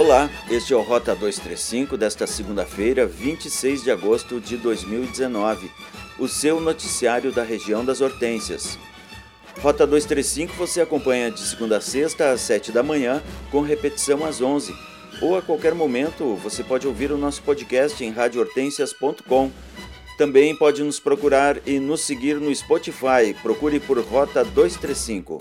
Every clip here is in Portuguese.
Olá, este é o Rota 235 desta segunda-feira, 26 de agosto de 2019, o seu noticiário da região das Hortênsias. Rota 235 você acompanha de segunda a sexta às 7 da manhã, com repetição às 11. Ou a qualquer momento você pode ouvir o nosso podcast em radiohortensias.com. Também pode nos procurar e nos seguir no Spotify. Procure por Rota 235.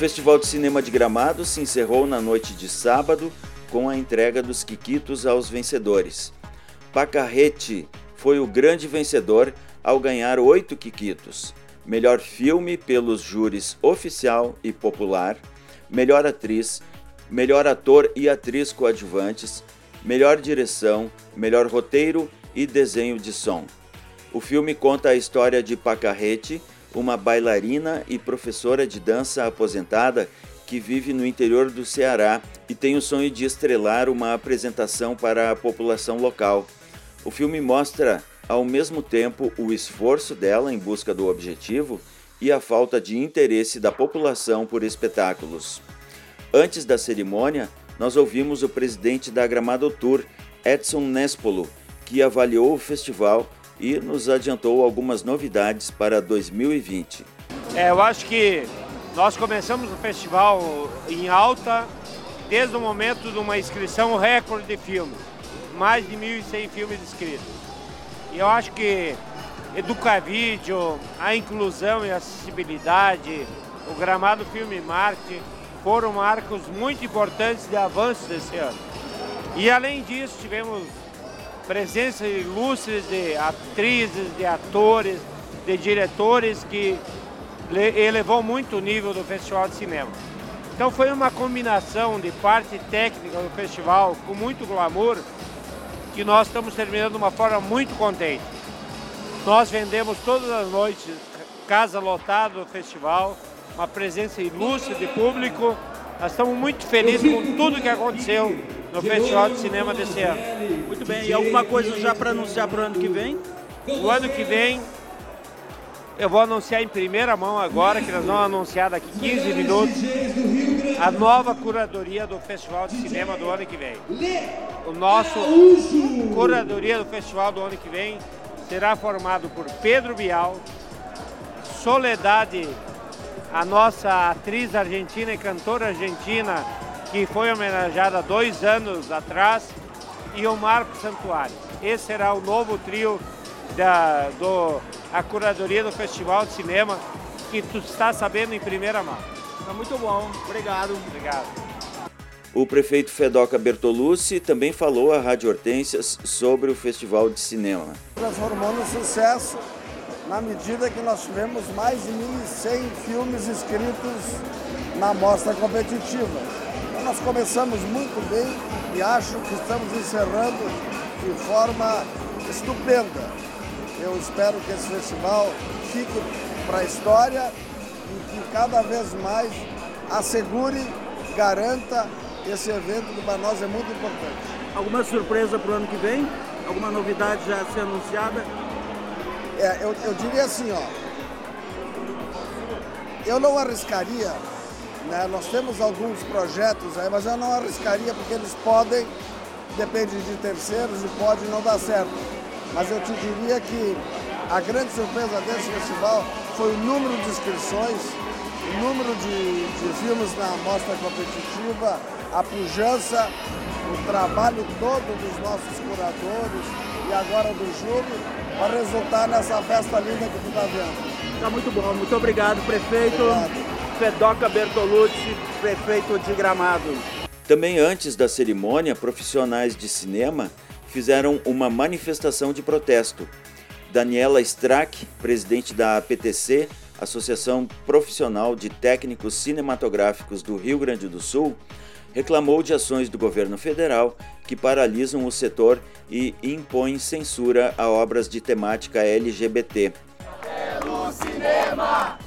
Festival de Cinema de Gramado se encerrou na noite de sábado com a entrega dos Quiquitos aos vencedores. Pacarrete foi o grande vencedor ao ganhar oito Quiquitos. Melhor filme pelos júris oficial e popular, melhor atriz, melhor ator e atriz coadjuvantes, melhor direção, melhor roteiro e desenho de som. O filme conta a história de Pacarrete, uma bailarina e professora de dança aposentada que vive no interior do Ceará e tem o sonho de estrelar uma apresentação para a população local. O filme mostra, ao mesmo tempo, o esforço dela em busca do objetivo e a falta de interesse da população por espetáculos. Antes da cerimônia, nós ouvimos o presidente da Gramado Tour, Edson Nespolo, que avaliou o festival e nos adiantou algumas novidades para 2020. É, eu acho que nós começamos o festival em alta desde o momento de uma inscrição recorde de filmes, mais de 1.100 filmes inscritos. E eu acho que Educavídeo, a inclusão e acessibilidade, o Gramado Filme Marte foram marcos muito importantes de avanço desse ano. E além disso, tivemos presença ilustre de atrizes, de atores, de diretores que elevou muito o nível do Festival de Cinema. Então foi uma combinação de parte técnica do festival com muito glamour que nós estamos terminando de uma forma muito contente. Nós vendemos todas as noites casa lotada do festival, uma presença ilustre de público. Nós estamos muito felizes com tudo que aconteceu no Festival de Cinema desse ano. Muito bem, e alguma coisa já para anunciar para o ano que vem? O ano que vem eu vou anunciar em primeira mão agora, que nós vamos anunciar daqui 15 minutos, a nova curadoria do Festival de Cinema do ano que vem. O nosso curadoria do Festival do ano que vem será formado por Pedro Bial, Soledade, a nossa atriz argentina e cantora argentina, que foi homenageada dois anos atrás, e o Marco Santuário. Esse será o novo trio da do, a curadoria do Festival de Cinema, que tu está sabendo em primeira mão. Tá muito bom, obrigado. Obrigado. O prefeito Fedoca Bertolucci também falou à Rádio Hortências sobre o Festival de Cinema. Transformou no sucesso na medida que nós tivemos mais de 1.100 filmes inscritos na mostra competitiva nós começamos muito bem e acho que estamos encerrando de forma estupenda. Eu espero que esse festival fique para a história e que cada vez mais assegure, garanta esse evento que para nós é muito importante. Alguma surpresa para o ano que vem? Alguma novidade já a ser anunciada? É, eu, eu diria assim, ó. Eu não arriscaria né? Nós temos alguns projetos aí, mas eu não arriscaria porque eles podem, depende de terceiros e pode não dar certo. Mas eu te diria que a grande surpresa desse festival foi o número de inscrições, o número de, de filmes na mostra competitiva, a pujança, o trabalho todo dos nossos curadores e agora do júri para resultar nessa festa linda que tu está vendo. Está muito bom. Muito obrigado, prefeito. Obrigado. Fedoca Bertolucci, prefeito de Gramado. Também antes da cerimônia, profissionais de cinema fizeram uma manifestação de protesto. Daniela Strack, presidente da APTC, Associação Profissional de Técnicos Cinematográficos do Rio Grande do Sul, reclamou de ações do governo federal que paralisam o setor e impõem censura a obras de temática LGBT. Pelo cinema,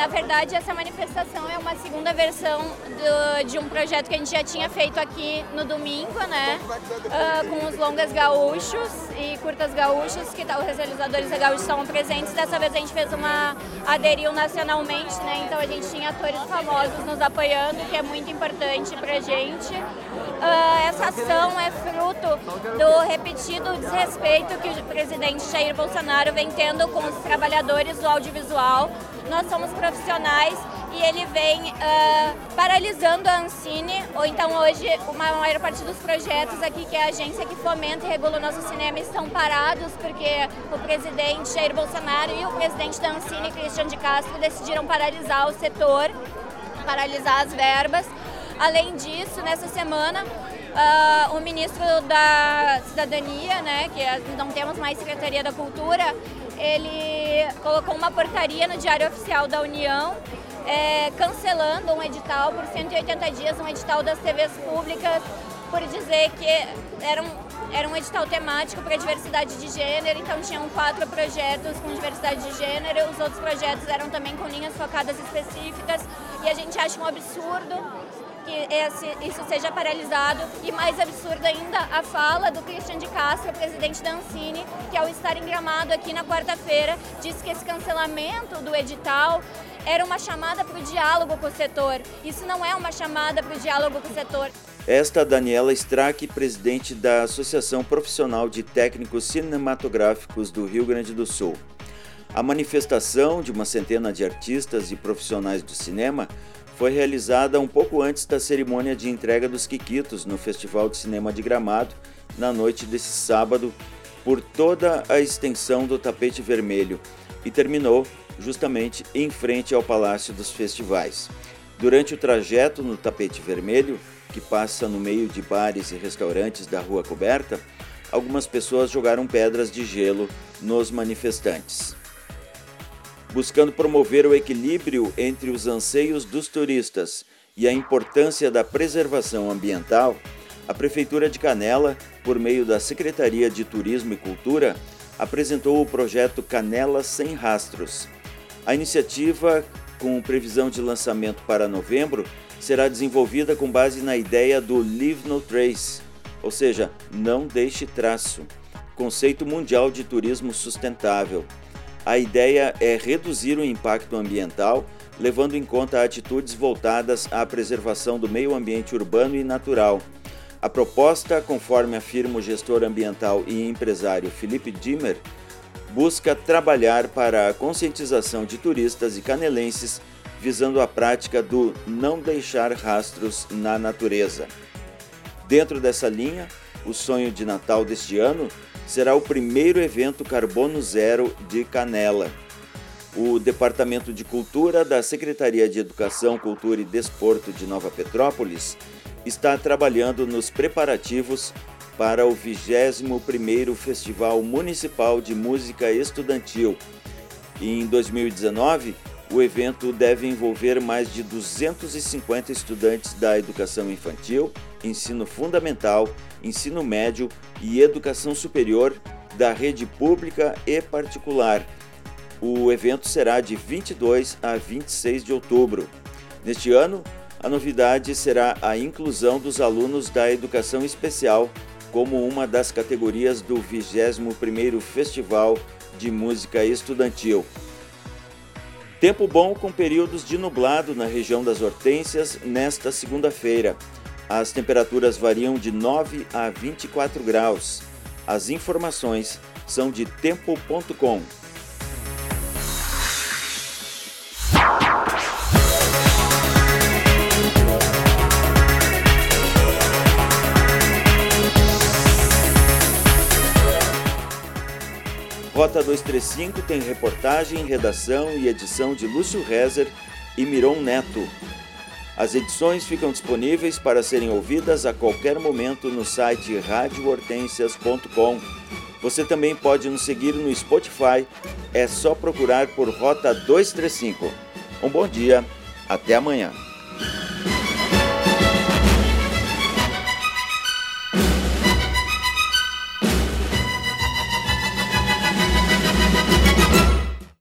Na verdade, essa manifestação é uma segunda versão do, de um projeto que a gente já tinha feito aqui no domingo, né? Uh, com os longas gaúchos e curtas gaúchos, que tá, os realizadores da gaúchos estavam presentes. Dessa vez a gente fez uma aderiu nacionalmente, né? Então a gente tinha atores famosos nos apoiando, que é muito importante pra gente. Uh, essa ação é fruto do repetido desrespeito que o presidente Jair Bolsonaro vem tendo com os trabalhadores do audiovisual. Nós somos profissionais e ele vem uh, paralisando a Ancine, ou então hoje uma maior parte dos projetos aqui, que é a agência que fomenta e regula o nosso cinema, estão parados porque o presidente Jair Bolsonaro e o presidente da Ancine, Cristian de Castro, decidiram paralisar o setor, paralisar as verbas. Além disso, nessa semana, uh, o ministro da Cidadania, né, que é, não temos mais Secretaria da Cultura, ele colocou uma portaria no Diário Oficial da União é, cancelando um edital por 180 dias, um edital das TVs públicas, por dizer que era um, era um edital temático para diversidade de gênero, então tinham quatro projetos com diversidade de gênero, os outros projetos eram também com linhas focadas específicas, e a gente acha um absurdo que esse, isso seja paralisado. E mais absurdo ainda, a fala do Christian de Castro, presidente da Ancine, que ao estar em Gramado aqui na quarta-feira, disse que esse cancelamento do edital era uma chamada para o diálogo com o setor. Isso não é uma chamada para o diálogo com o setor. Esta Daniela Strack, presidente da Associação Profissional de Técnicos Cinematográficos do Rio Grande do Sul. A manifestação de uma centena de artistas e profissionais do cinema foi realizada um pouco antes da cerimônia de entrega dos Quiquitos no Festival de Cinema de Gramado, na noite desse sábado, por toda a extensão do tapete vermelho e terminou justamente em frente ao Palácio dos Festivais. Durante o trajeto no tapete vermelho, que passa no meio de bares e restaurantes da Rua Coberta, algumas pessoas jogaram pedras de gelo nos manifestantes buscando promover o equilíbrio entre os anseios dos turistas e a importância da preservação ambiental, a Prefeitura de Canela, por meio da Secretaria de Turismo e Cultura, apresentou o projeto Canela Sem Rastros. A iniciativa, com previsão de lançamento para novembro, será desenvolvida com base na ideia do Leave No Trace, ou seja, não deixe traço, conceito mundial de turismo sustentável. A ideia é reduzir o impacto ambiental, levando em conta atitudes voltadas à preservação do meio ambiente urbano e natural. A proposta, conforme afirma o gestor ambiental e empresário Felipe Dimmer, busca trabalhar para a conscientização de turistas e canelenses visando a prática do não deixar rastros na natureza. Dentro dessa linha, o sonho de Natal deste ano será o primeiro evento carbono zero de Canela. O Departamento de Cultura da Secretaria de Educação, Cultura e Desporto de Nova Petrópolis está trabalhando nos preparativos para o 21º Festival Municipal de Música Estudantil. Em 2019, o evento deve envolver mais de 250 estudantes da educação infantil, ensino fundamental, ensino médio e educação superior da rede pública e particular. O evento será de 22 a 26 de outubro. Neste ano, a novidade será a inclusão dos alunos da educação especial como uma das categorias do 21º Festival de Música Estudantil. Tempo bom com períodos de nublado na região das Hortênsias nesta segunda-feira. As temperaturas variam de 9 a 24 graus. As informações são de tempo.com. Rota 235 tem reportagem, redação e edição de Lúcio Rezer e Miron Neto. As edições ficam disponíveis para serem ouvidas a qualquer momento no site radiohortensias.com. Você também pode nos seguir no Spotify, é só procurar por Rota 235. Um bom dia, até amanhã.